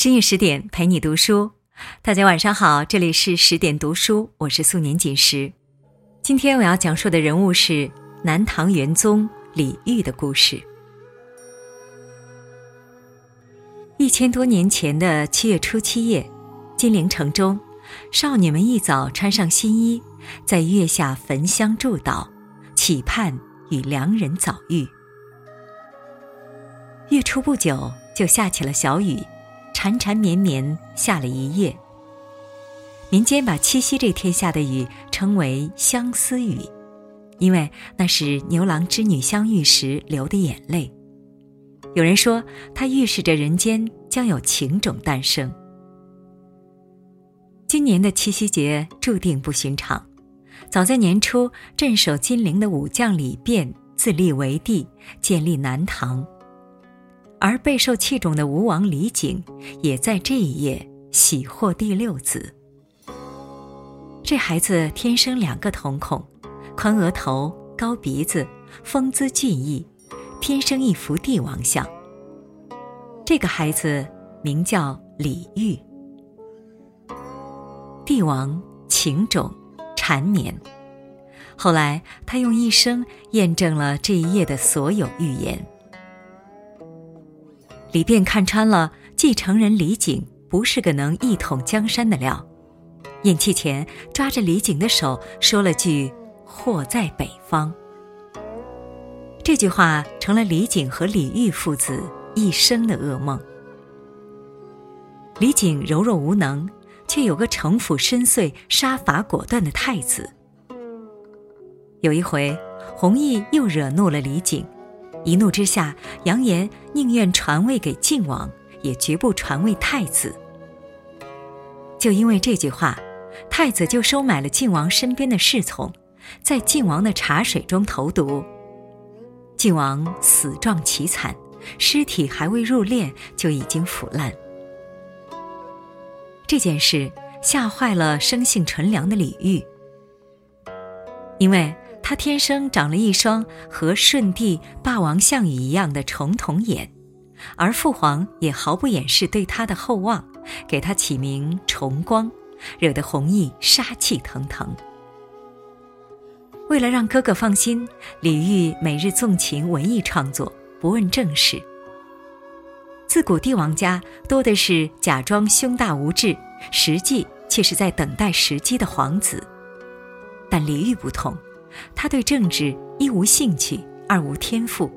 深夜十点陪你读书，大家晚上好，这里是十点读书，我是素年锦时。今天我要讲述的人物是南唐元宗李煜的故事。一千多年前的七月初七夜，金陵城中，少女们一早穿上新衣，在月下焚香祝祷，祈盼与良人早遇。月初不久，就下起了小雨。缠缠绵绵下了一夜。民间把七夕这天下的雨称为相思雨，因为那是牛郎织女相遇时流的眼泪。有人说，它预示着人间将有情种诞生。今年的七夕节注定不寻常。早在年初，镇守金陵的武将李昪自立为帝，建立南唐。而备受器重的吴王李璟，也在这一夜喜获第六子。这孩子天生两个瞳孔，宽额头、高鼻子，风姿俊逸，天生一副帝王相。这个孩子名叫李煜。帝王情种缠绵，后来他用一生验证了这一夜的所有预言。李昪看穿了继承人李璟不是个能一统江山的料，咽气前抓着李璟的手说了句“祸在北方”。这句话成了李璟和李煜父子一生的噩梦。李璟柔弱无能，却有个城府深邃、杀伐果断的太子。有一回，弘毅又惹怒了李璟。一怒之下，扬言宁愿传位给晋王，也绝不传位太子。就因为这句话，太子就收买了晋王身边的侍从，在晋王的茶水中投毒。晋王死状凄惨，尸体还未入殓就已经腐烂。这件事吓坏了生性纯良的李煜，因为。他天生长了一双和舜帝、霸王项羽一样的重瞳眼，而父皇也毫不掩饰对他的厚望，给他起名重光，惹得弘毅杀气腾腾。为了让哥哥放心，李煜每日纵情文艺创作，不问政事。自古帝王家多的是假装胸大无志，实际却是在等待时机的皇子，但李煜不同。他对政治一无兴趣，二无天赋。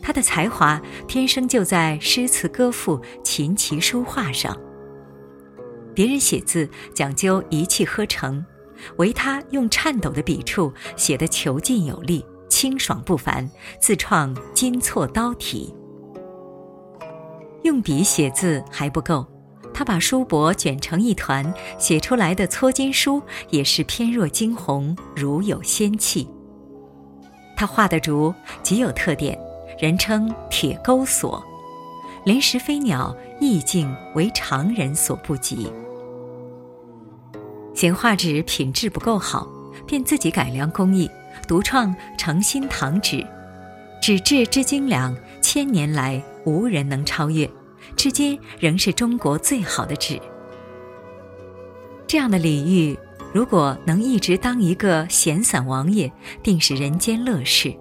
他的才华天生就在诗词歌赋、琴棋书画上。别人写字讲究一气呵成，唯他用颤抖的笔触写得遒劲有力、清爽不凡，自创金错刀体。用笔写字还不够。他把书帛卷成一团，写出来的搓金书也是翩若惊鸿，如有仙气。他画的竹极有特点，人称铁钩锁，连石飞鸟意境为常人所不及。嫌画纸品质不够好，便自己改良工艺，独创诚心堂纸，纸质之精良，千年来无人能超越。至今仍是中国最好的纸。这样的李煜，如果能一直当一个闲散王爷，定是人间乐事。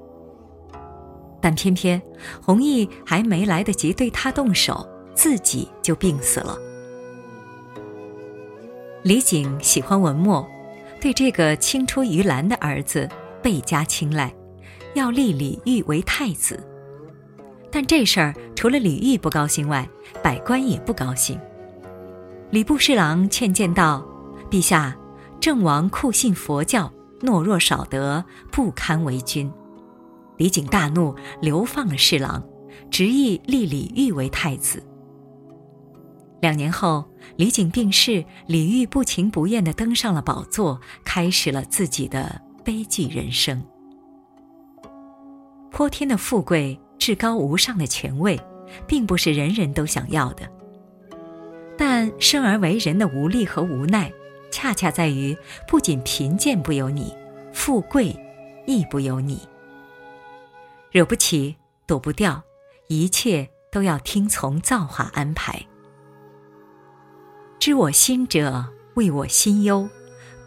但偏偏弘毅还没来得及对他动手，自己就病死了。李璟喜欢文墨，对这个青出于蓝的儿子倍加青睐，要立李煜为太子。但这事儿除了李煜不高兴外，百官也不高兴。礼部侍郎劝谏道：“陛下，郑王酷信佛教，懦弱少德，不堪为君。”李璟大怒，流放了侍郎，执意立李煜为太子。两年后，李璟病逝，李煜不情不愿地登上了宝座，开始了自己的悲剧人生。泼天的富贵。至高无上的权位，并不是人人都想要的。但生而为人的无力和无奈，恰恰在于不仅贫贱不由你，富贵亦不由你。惹不起，躲不掉，一切都要听从造化安排。知我心者，为我心忧；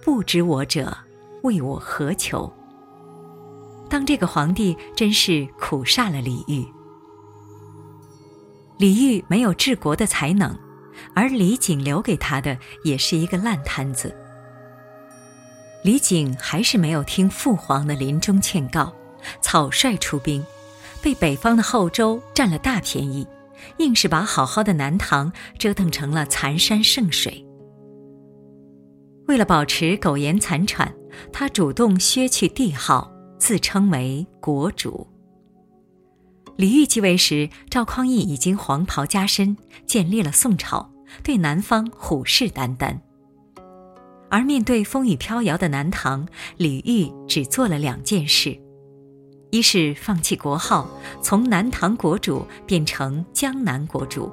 不知我者，为我何求？当这个皇帝真是苦煞了李煜。李煜没有治国的才能，而李璟留给他的也是一个烂摊子。李璟还是没有听父皇的临终劝告，草率出兵，被北方的后周占了大便宜，硬是把好好的南唐折腾成了残山剩水。为了保持苟延残喘，他主动削去帝号，自称为国主。李煜继位时，赵匡胤已经黄袍加身，建立了宋朝，对南方虎视眈眈。而面对风雨飘摇的南唐，李煜只做了两件事：一是放弃国号，从南唐国主变成江南国主；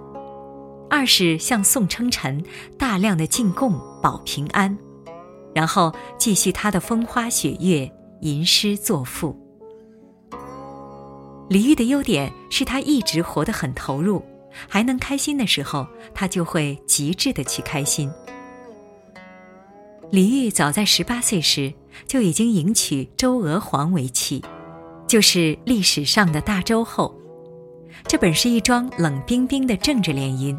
二是向宋称臣，大量的进贡保平安，然后继续他的风花雪月，吟诗作赋。李煜的优点是他一直活得很投入，还能开心的时候，他就会极致的去开心。李煜早在十八岁时就已经迎娶周娥皇为妻，就是历史上的大周后。这本是一桩冷冰冰的政治联姻，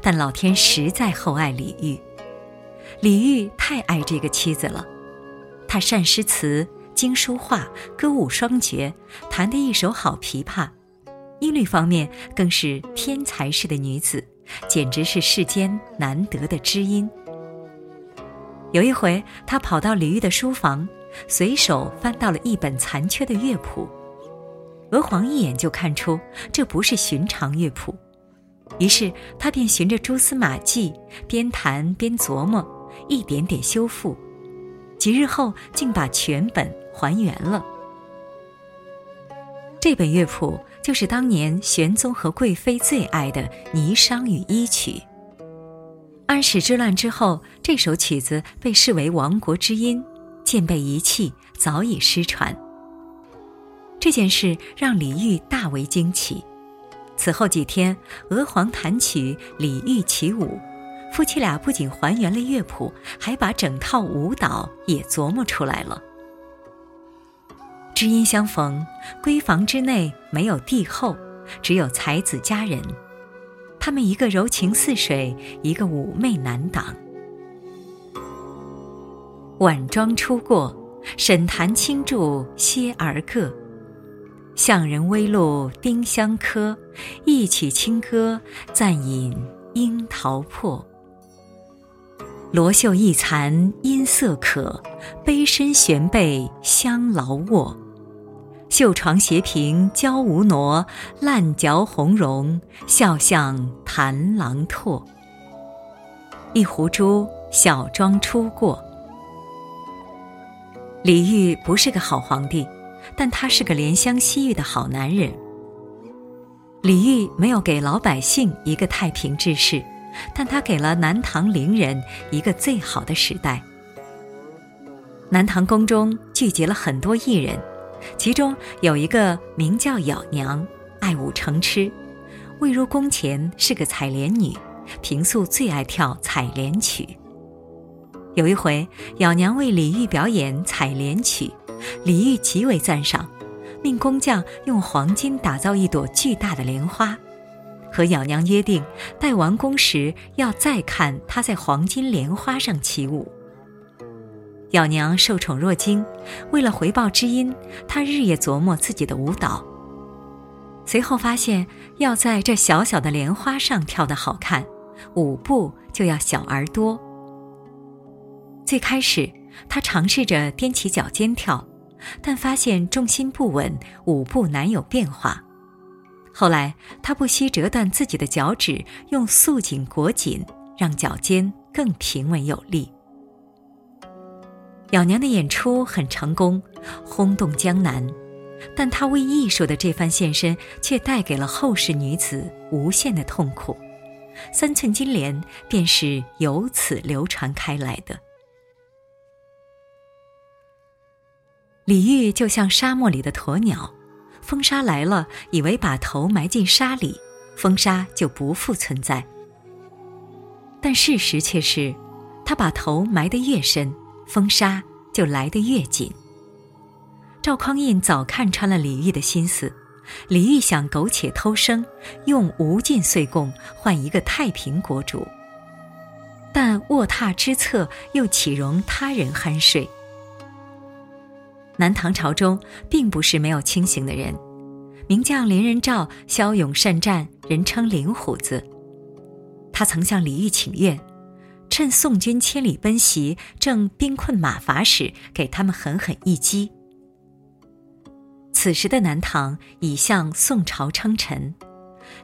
但老天实在厚爱李煜。李煜太爱这个妻子了，他善诗词、精书画、歌舞双绝，弹得一手好琵琶，音律方面更是天才式的女子，简直是世间难得的知音。有一回，他跑到李煜的书房，随手翻到了一本残缺的乐谱。娥皇一眼就看出这不是寻常乐谱，于是他便循着蛛丝马迹，边弹边琢磨，一点点修复。几日后，竟把全本还原了。这本乐谱就是当年玄宗和贵妃最爱的《霓裳羽衣曲》。安史之乱之后，这首曲子被视为亡国之音，渐被遗弃，早已失传。这件事让李煜大为惊奇。此后几天，娥皇弹曲，李煜起舞，夫妻俩不仅还原了乐谱，还把整套舞蹈也琢磨出来了。知音相逢，闺房之内没有帝后，只有才子佳人。他们一个柔情似水，一个妩媚难挡。晚妆初过，沈檀轻驻歇而各。向人微露丁香柯，一曲清歌，暂饮樱桃破。罗袖一残音色可，杯深悬背香劳卧。绣床斜屏娇无挪，烂嚼红茸，笑向弹郎唾。一壶珠，小妆初过。李煜不是个好皇帝，但他是个怜香惜玉的好男人。李煜没有给老百姓一个太平之世，但他给了南唐伶人一个最好的时代。南唐宫中聚集了很多艺人。其中有一个名叫咬娘，爱舞成痴，未入宫前是个采莲女，平素最爱跳采莲曲。有一回，咬娘为李煜表演采莲曲，李煜极为赞赏，命工匠用黄金打造一朵巨大的莲花，和咬娘约定，待完工时要再看她在黄金莲花上起舞。咬娘受宠若惊，为了回报知音，她日夜琢磨自己的舞蹈。随后发现，要在这小小的莲花上跳得好看，舞步就要小而多。最开始，她尝试着踮起脚尖跳，但发现重心不稳，舞步难有变化。后来，她不惜折断自己的脚趾，用素锦裹紧，让脚尖更平稳有力。咬娘的演出很成功，轰动江南，但她为艺术的这番献身，却带给了后世女子无限的痛苦。三寸金莲便是由此流传开来的。李煜就像沙漠里的鸵鸟，风沙来了，以为把头埋进沙里，风沙就不复存在。但事实却是，他把头埋得越深，风沙就来得越紧。赵匡胤早看穿了李煜的心思，李煜想苟且偷生，用无尽岁贡换一个太平国主。但卧榻之侧，又岂容他人酣睡？南唐朝中并不是没有清醒的人，名将林仁照骁勇善战，人称林虎子。他曾向李煜请愿，趁宋军千里奔袭，正兵困马乏时，给他们狠狠一击。此时的南唐已向宋朝称臣，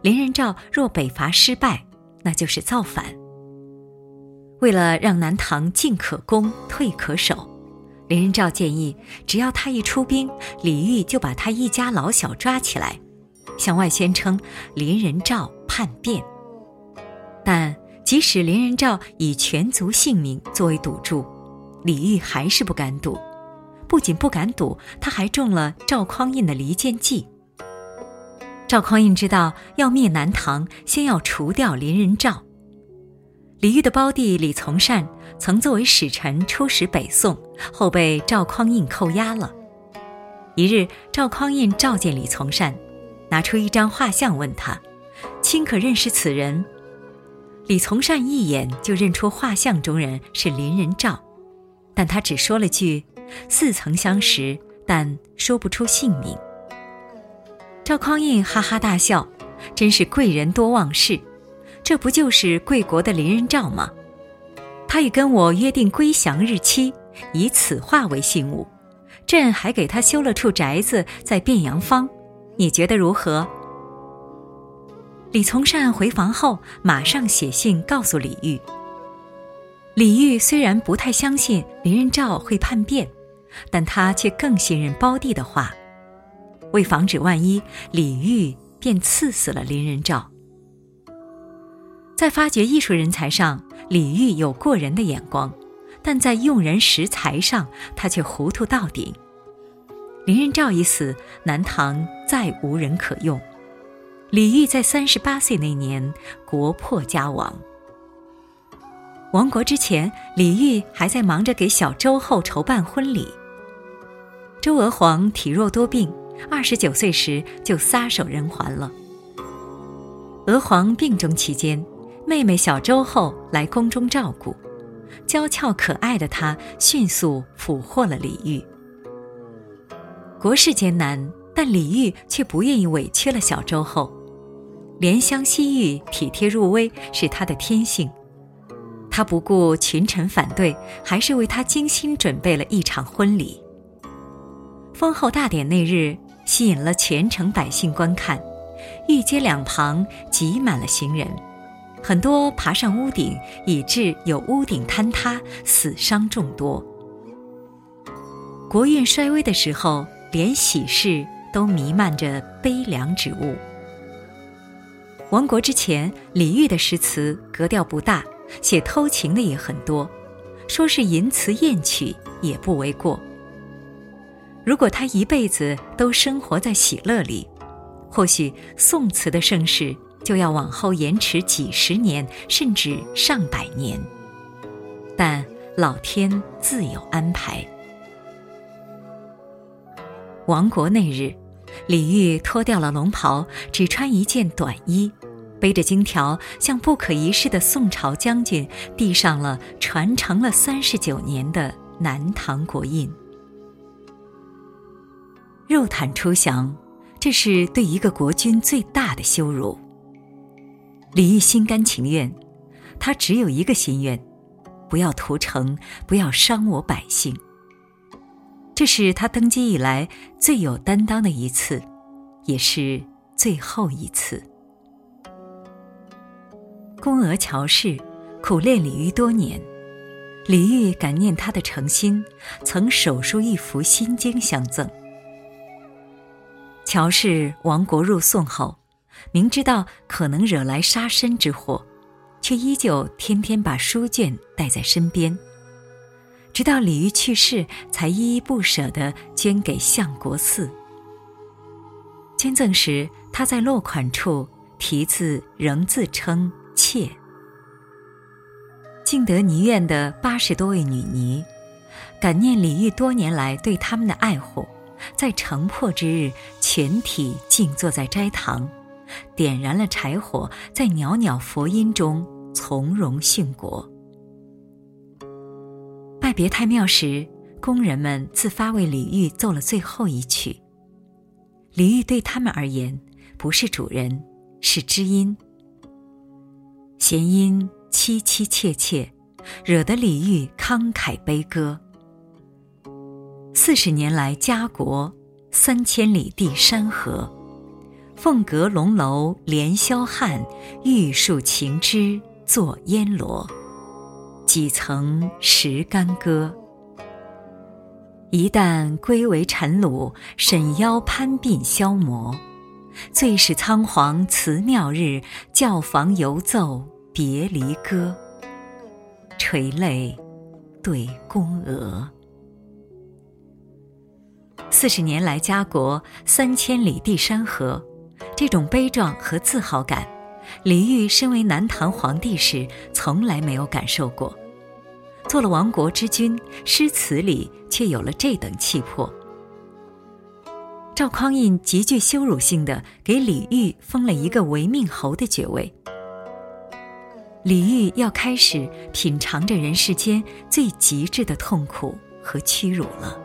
林仁兆若北伐失败，那就是造反。为了让南唐进可攻，退可守，林仁兆建议，只要他一出兵，李煜就把他一家老小抓起来，向外宣称林仁兆叛变。但即使林仁兆以全族性命作为赌注，李煜还是不敢赌。不仅不敢赌，他还中了赵匡胤的离间计。赵匡胤知道要灭南唐，先要除掉林仁兆。李煜的胞弟李从善曾作为使臣出使北宋，后被赵匡胤扣押了。一日，赵匡胤召见李从善，拿出一张画像问他：“卿可认识此人？”李从善一眼就认出画像中人是林仁照，但他只说了句。似曾相识，但说不出姓名。赵匡胤哈哈大笑，真是贵人多忘事，这不就是贵国的林仁照吗？他已跟我约定归降日期，以此画为信物，朕还给他修了处宅子在汴阳坊，你觉得如何？李从善回房后，马上写信告诉李煜。李煜虽然不太相信林仁照会叛变，但他却更信任胞弟的话。为防止万一，李煜便赐死了林仁照。在发掘艺术人才上，李煜有过人的眼光，但在用人识才上，他却糊涂到顶。林仁照一死，南唐再无人可用。李煜在三十八岁那年，国破家亡。亡国之前，李煜还在忙着给小周后筹办婚礼。周娥皇体弱多病，二十九岁时就撒手人寰了。娥皇病中期间，妹妹小周后来宫中照顾，娇俏可爱的她迅速俘获了李煜。国事艰难，但李煜却不愿意委屈了小周后，怜香惜玉、体贴入微是他的天性。他不顾群臣反对，还是为他精心准备了一场婚礼。封后大典那日，吸引了全城百姓观看，御街两旁挤满了行人，很多爬上屋顶，以致有屋顶坍塌，死伤众多。国运衰微的时候，连喜事都弥漫着悲凉之物。亡国之前，李煜的诗词格调不大。写偷情的也很多，说是淫词艳曲也不为过。如果他一辈子都生活在喜乐里，或许宋词的盛世就要往后延迟几十年，甚至上百年。但老天自有安排。亡国那日，李煜脱掉了龙袍，只穿一件短衣。背着金条，向不可一世的宋朝将军递上了传承了三十九年的南唐国印。肉袒出降，这是对一个国君最大的羞辱。李煜心甘情愿，他只有一个心愿：不要屠城，不要伤我百姓。这是他登基以来最有担当的一次，也是最后一次。宫娥乔氏苦练李煜多年，李煜感念他的诚心，曾手书一幅心经相赠。乔氏亡国入宋后，明知道可能惹来杀身之祸，却依旧天天把书卷带在身边，直到李煜去世，才依依不舍地捐给相国寺。捐赠时，他在落款处题字仍自称。妾。敬德尼院的八十多位女尼，感念李煜多年来对他们的爱护，在城破之日，全体静坐在斋堂，点燃了柴火，在袅袅佛音中从容殉国。别太庙时，工人们自发为李煜奏了最后一曲。李煜对他们而言，不是主人，是知音。弦音凄凄切切，惹得李煜慷慨悲歌。四十年来家国，三千里地山河，凤阁龙楼连霄汉，玉树情枝作烟罗。几曾识干戈？一旦归为尘虏，沈腰攀鬓消磨。最是仓皇辞庙日，教坊犹奏别离歌。垂泪对宫娥。四十年来家国，三千里地山河，这种悲壮和自豪感，李煜身为南唐皇帝时从来没有感受过。做了亡国之君，诗词里却有了这等气魄。赵匡胤极具羞辱性的给李煜封了一个违命侯的爵位。李煜要开始品尝着人世间最极致的痛苦和屈辱了。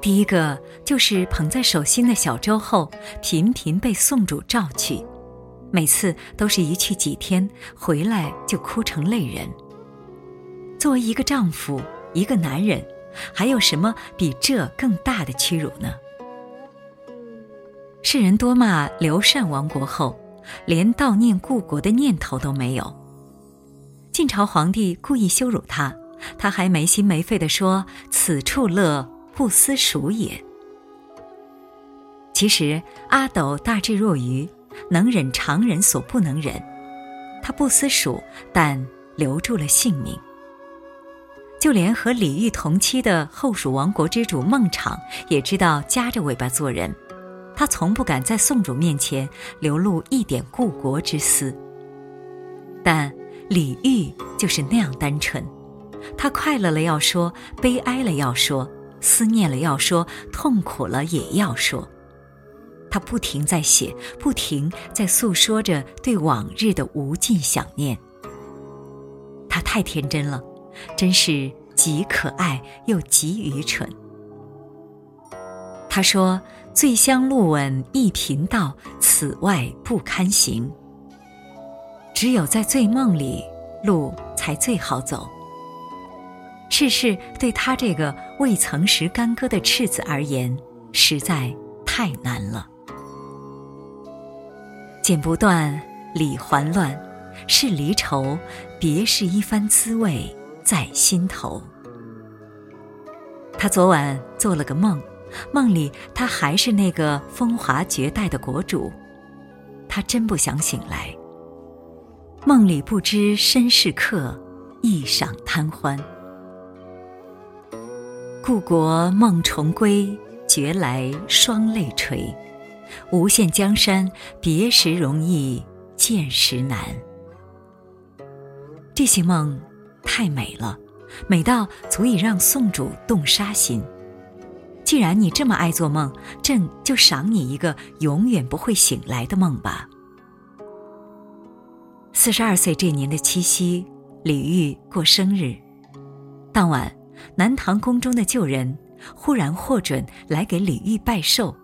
第一个就是捧在手心的小周后，频频被宋主召去，每次都是一去几天，回来就哭成泪人。作为一个丈夫，一个男人，还有什么比这更大的屈辱呢？世人多骂刘禅亡国后，连悼念故国的念头都没有。晋朝皇帝故意羞辱他，他还没心没肺地说：“此处乐，不思蜀也。”其实阿斗大智若愚，能忍常人所不能忍，他不思蜀，但留住了性命。就连和李煜同期的后蜀王国之主孟昶也知道夹着尾巴做人，他从不敢在宋主面前流露一点故国之思。但李煜就是那样单纯，他快乐了要说，悲哀了要说，思念了要说，痛苦了也要说。他不停在写，不停在诉说着对往日的无尽想念。他太天真了。真是极可爱又极愚蠢。他说：“醉乡路稳一贫道，此外不堪行。只有在醉梦里，路才最好走。世事对他这个未曾识干戈的赤子而言，实在太难了。剪不断，理还乱，是离愁，别是一番滋味。”在心头。他昨晚做了个梦，梦里他还是那个风华绝代的国主，他真不想醒来。梦里不知身是客，一晌贪欢。故国梦重归，觉来双泪垂。无限江山，别时容易见时难。这些梦。太美了，美到足以让宋主动杀心。既然你这么爱做梦，朕就赏你一个永远不会醒来的梦吧。四十二岁这年的七夕，李煜过生日，当晚，南唐宫中的旧人忽然获准来给李煜拜寿，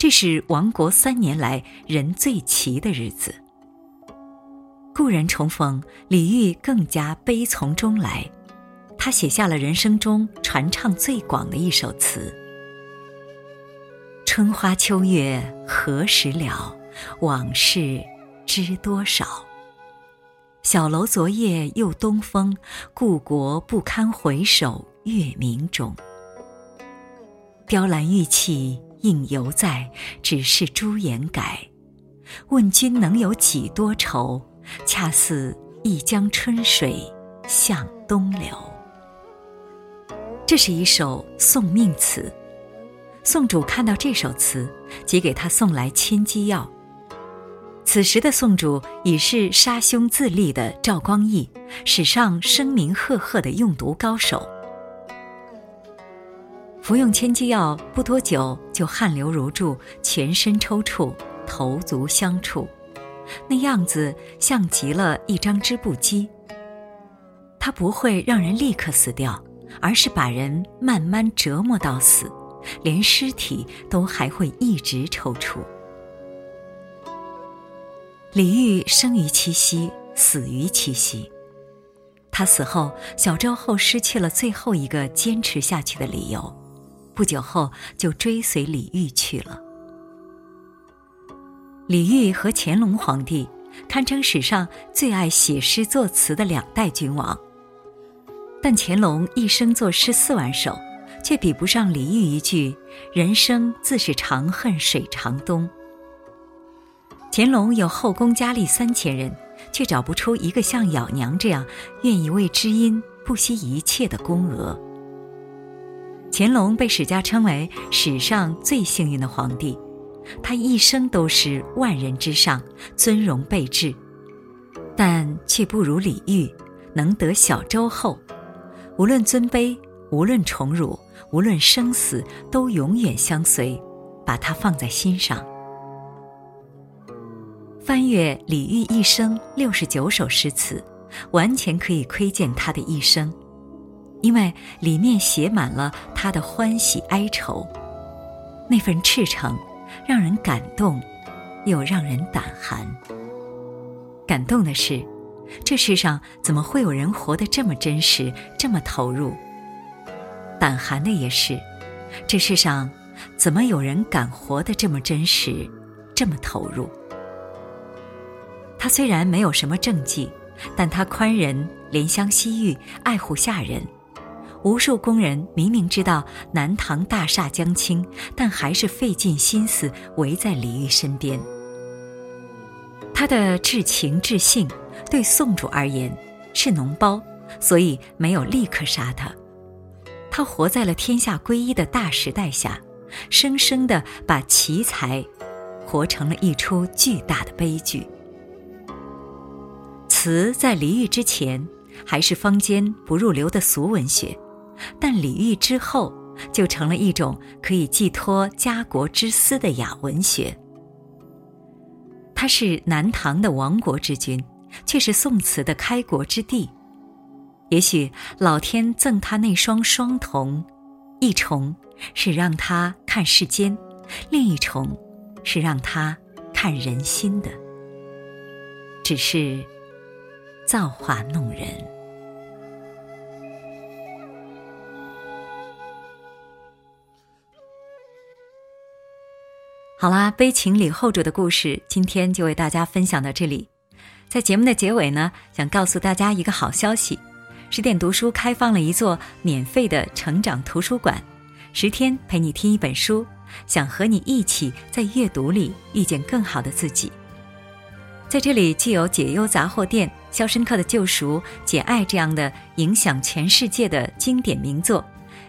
这是亡国三年来人最齐的日子。故人重逢，李煜更加悲从中来。他写下了人生中传唱最广的一首词：“春花秋月何时了？往事知多少？小楼昨夜又东风，故国不堪回首月明中。雕栏玉砌应犹在，只是朱颜改。问君能有几多愁？”恰似一江春水向东流。这是一首送命词。宋主看到这首词，即给他送来千机药。此时的宋主已是杀兄自立的赵光义，史上声名赫赫的用毒高手。服用千机药不多久，就汗流如注，全身抽搐，头足相触，那样子像极了一张织布机。他不会让人立刻死掉，而是把人慢慢折磨到死，连尸体都还会一直抽搐。李煜生于七夕，死于七夕。他死后，小周后失去了最后一个坚持下去的理由。不久后，就追随李煜去了。李煜和乾隆皇帝堪称史上最爱写诗作词的两代君王。但乾隆一生作诗四万首，却比不上李煜一句“人生自是长恨水长东”。乾隆有后宫佳丽三千人，却找不出一个像咬娘这样愿意为知音不惜一切的宫娥。乾隆被史家称为史上最幸运的皇帝，他一生都是万人之上，尊荣备至，但却不如李煜能得小周后。无论尊卑，无论宠辱，无论生死，都永远相随，把他放在心上。翻阅李煜一生六十九首诗词，完全可以窥见他的一生，因为里面写满了他的欢喜哀愁，那份赤诚，让人感动，又让人胆寒。感动的是。这世上怎么会有人活得这么真实，这么投入？胆寒的也是，这世上怎么有人敢活得这么真实，这么投入？他虽然没有什么政绩，但他宽仁、怜香惜玉、爱护下人。无数工人明明知道南唐大厦将倾，但还是费尽心思围在李煜身边。他的至情至性。对宋主而言是脓包，所以没有立刻杀他。他活在了天下归一的大时代下，生生的把奇才活成了一出巨大的悲剧。词在李煜之前还是坊间不入流的俗文学，但李煜之后就成了一种可以寄托家国之思的雅文学。他是南唐的亡国之君。却是宋词的开国之地。也许老天赠他那双双瞳，一重是让他看世间，另一重是让他看人心的。只是造化弄人。好啦，悲情李后主的故事，今天就为大家分享到这里。在节目的结尾呢，想告诉大家一个好消息：十点读书开放了一座免费的成长图书馆，十天陪你听一本书，想和你一起在阅读里遇见更好的自己。在这里，既有解忧杂货店、肖申克的救赎、简爱这样的影响全世界的经典名作，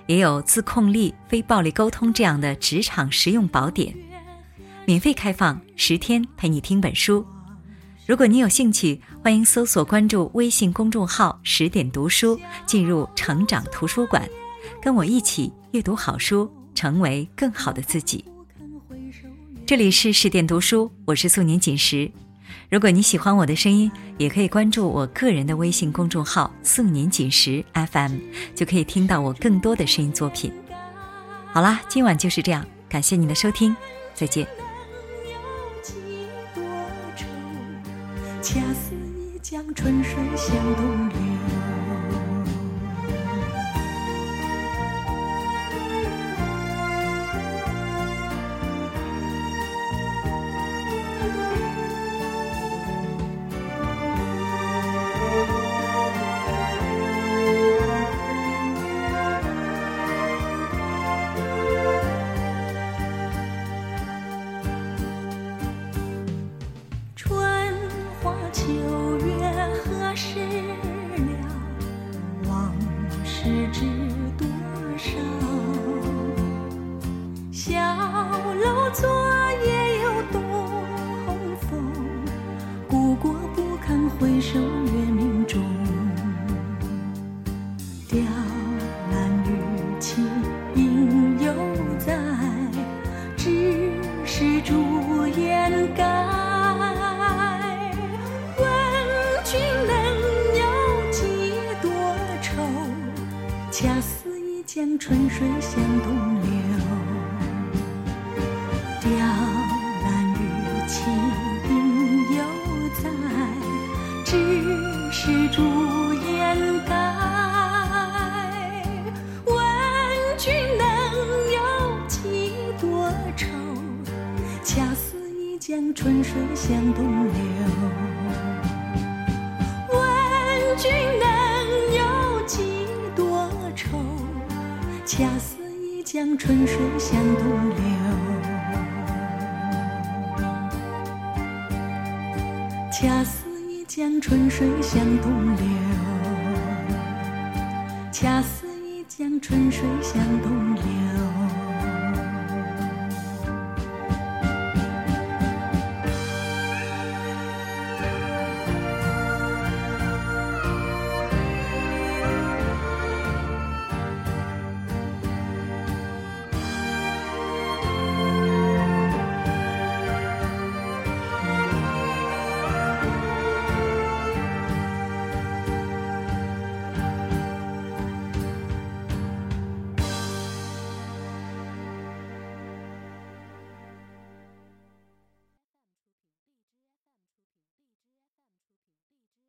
也有自控力、非暴力沟通这样的职场实用宝典，免费开放十天陪你听本书。如果你有兴趣，欢迎搜索关注微信公众号“十点读书”，进入成长图书馆，跟我一起阅读好书，成为更好的自己。这里是十点读书，我是素年锦时。如果你喜欢我的声音，也可以关注我个人的微信公众号“素年锦时 FM”，就可以听到我更多的声音作品。好啦，今晚就是这样，感谢你的收听，再见。恰似一江春水向东流。春水向东流。雕栏玉砌应犹在，只是朱颜改。问君能有几多愁？恰似一江春水向东流。春水向东流。恰似一江春水向东流。恰似一江春水向东流。